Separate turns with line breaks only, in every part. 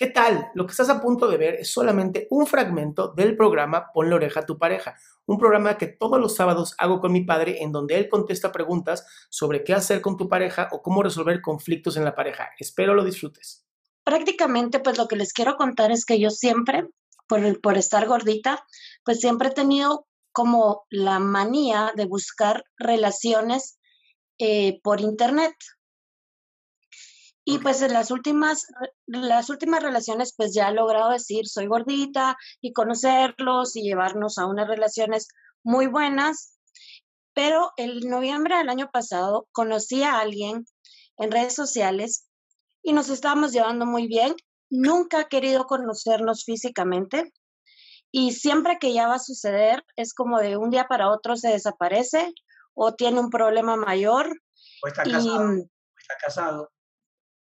¿Qué tal? Lo que estás a punto de ver es solamente un fragmento del programa Ponle oreja a tu pareja, un programa que todos los sábados hago con mi padre en donde él contesta preguntas sobre qué hacer con tu pareja o cómo resolver conflictos en la pareja. Espero lo disfrutes.
Prácticamente, pues lo que les quiero contar es que yo siempre, por, por estar gordita, pues siempre he tenido como la manía de buscar relaciones eh, por internet. Y pues en las últimas, las últimas relaciones, pues ya he logrado decir, soy gordita y conocerlos y llevarnos a unas relaciones muy buenas. Pero el noviembre del año pasado conocí a alguien en redes sociales y nos estábamos llevando muy bien. Nunca he querido conocernos físicamente y siempre que ya va a suceder es como de un día para otro se desaparece o tiene un problema mayor.
O está casado. O está casado.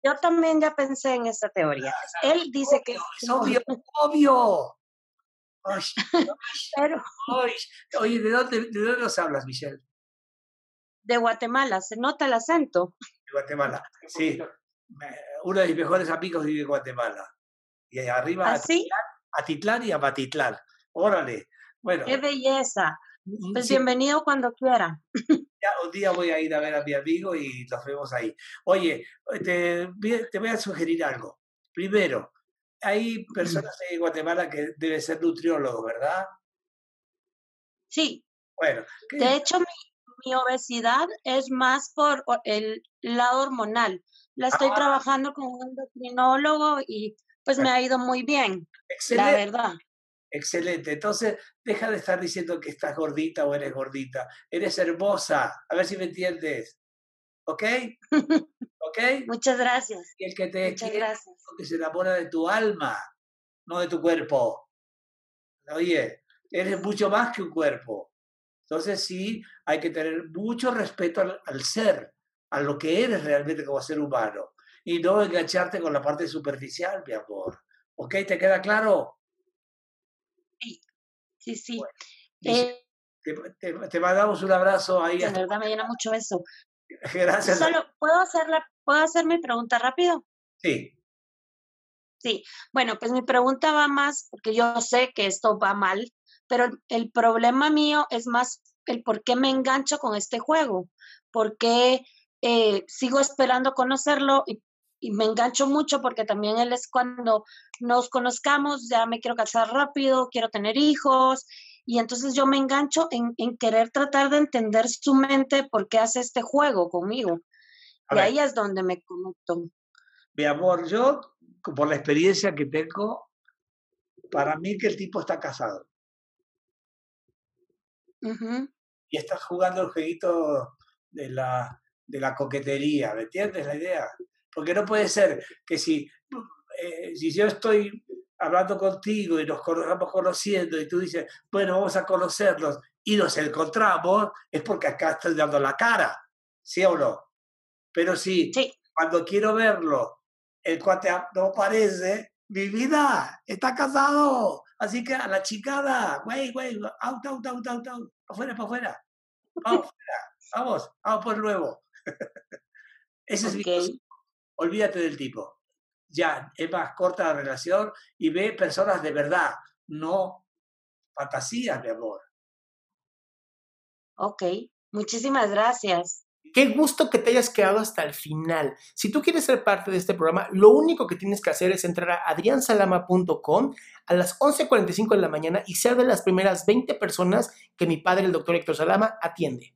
Yo también ya pensé en esta teoría. Él dice que...
Es obvio, obvio.
Pero,
oye, ¿de dónde, ¿de dónde nos hablas, Michelle?
De Guatemala, ¿se nota el acento?
De Guatemala, sí. Uno de mis mejores amigos vive en Guatemala. Y ahí arriba,
¿Así?
a Titlán y a Batitlán. Órale. Bueno.
¡Qué belleza! Pues bienvenido cuando quiera.
Ya, un día voy a ir a ver a mi amigo y nos vemos ahí. Oye, te, te voy a sugerir algo. Primero, hay personas en Guatemala que deben ser nutriólogos, ¿verdad?
Sí.
Bueno.
De hecho, mi, mi, obesidad es más por el lado hormonal. La estoy
Ah.
trabajando con un endocrinólogo y pues me ha ido muy bien,
Excelente.
la verdad.
Excelente. Entonces, deja de estar diciendo que estás gordita o eres gordita. Eres hermosa. A ver si me entiendes. ¿Ok? ¿Ok?
Muchas gracias.
Y el que te
Muchas
quiere,
gracias.
que se enamora de tu alma, no de tu cuerpo. Oye, eres mucho más que un cuerpo. Entonces sí, hay que tener mucho respeto al, al ser, a lo que eres realmente como ser humano. Y no engancharte con la parte superficial, mi amor. ¿Ok? ¿Te queda claro?
Sí, sí.
Dice-
Eh,
Te, te- te mandamos un abrazo ahí.
de verdad me llena mucho eso.
Gracias.
Solo, ¿puedo hacer, la, ¿Puedo hacer mi pregunta rápido?
Sí.
Sí, bueno, pues mi pregunta va más, porque yo sé que esto va mal, pero el, el problema mío es más el por qué me engancho con este juego, por qué eh, sigo esperando conocerlo y, y me engancho mucho porque también él es cuando nos conozcamos, ya me quiero casar rápido, quiero tener hijos, y entonces yo me engancho en, en querer tratar de entender su mente por qué hace este juego conmigo.
A
y
ver.
ahí es donde me conecto.
Mi amor, yo, por la experiencia que tengo, para mí que el tipo está casado. Y estás jugando el jueguito de la, de la coquetería, ¿me entiendes la idea? Porque no puede ser que si, eh, si yo estoy hablando contigo y nos vamos conociendo y tú dices, bueno, vamos a conocernos y nos encontramos, es porque acá estoy dando la cara, ¿sí o no? Pero si
Sí.
cuando quiero verlo, el cuate no aparece, mi vida, está casado. Así que a la chicada, güey, güey, out, out, out, out, out, afuera, para afuera. Vamos, afuera, vamos, vamos por nuevo. Ese es mi. Olvídate del tipo. Ya, es más corta la relación y ve personas de verdad, no fantasías de amor.
Ok, muchísimas gracias.
Qué gusto que te hayas quedado hasta el final. Si tú quieres ser parte de este programa, lo único que tienes que hacer es entrar a adriansalama.com a las 11.45 de la mañana y ser de las primeras 20 personas que mi padre, el doctor Héctor Salama, atiende.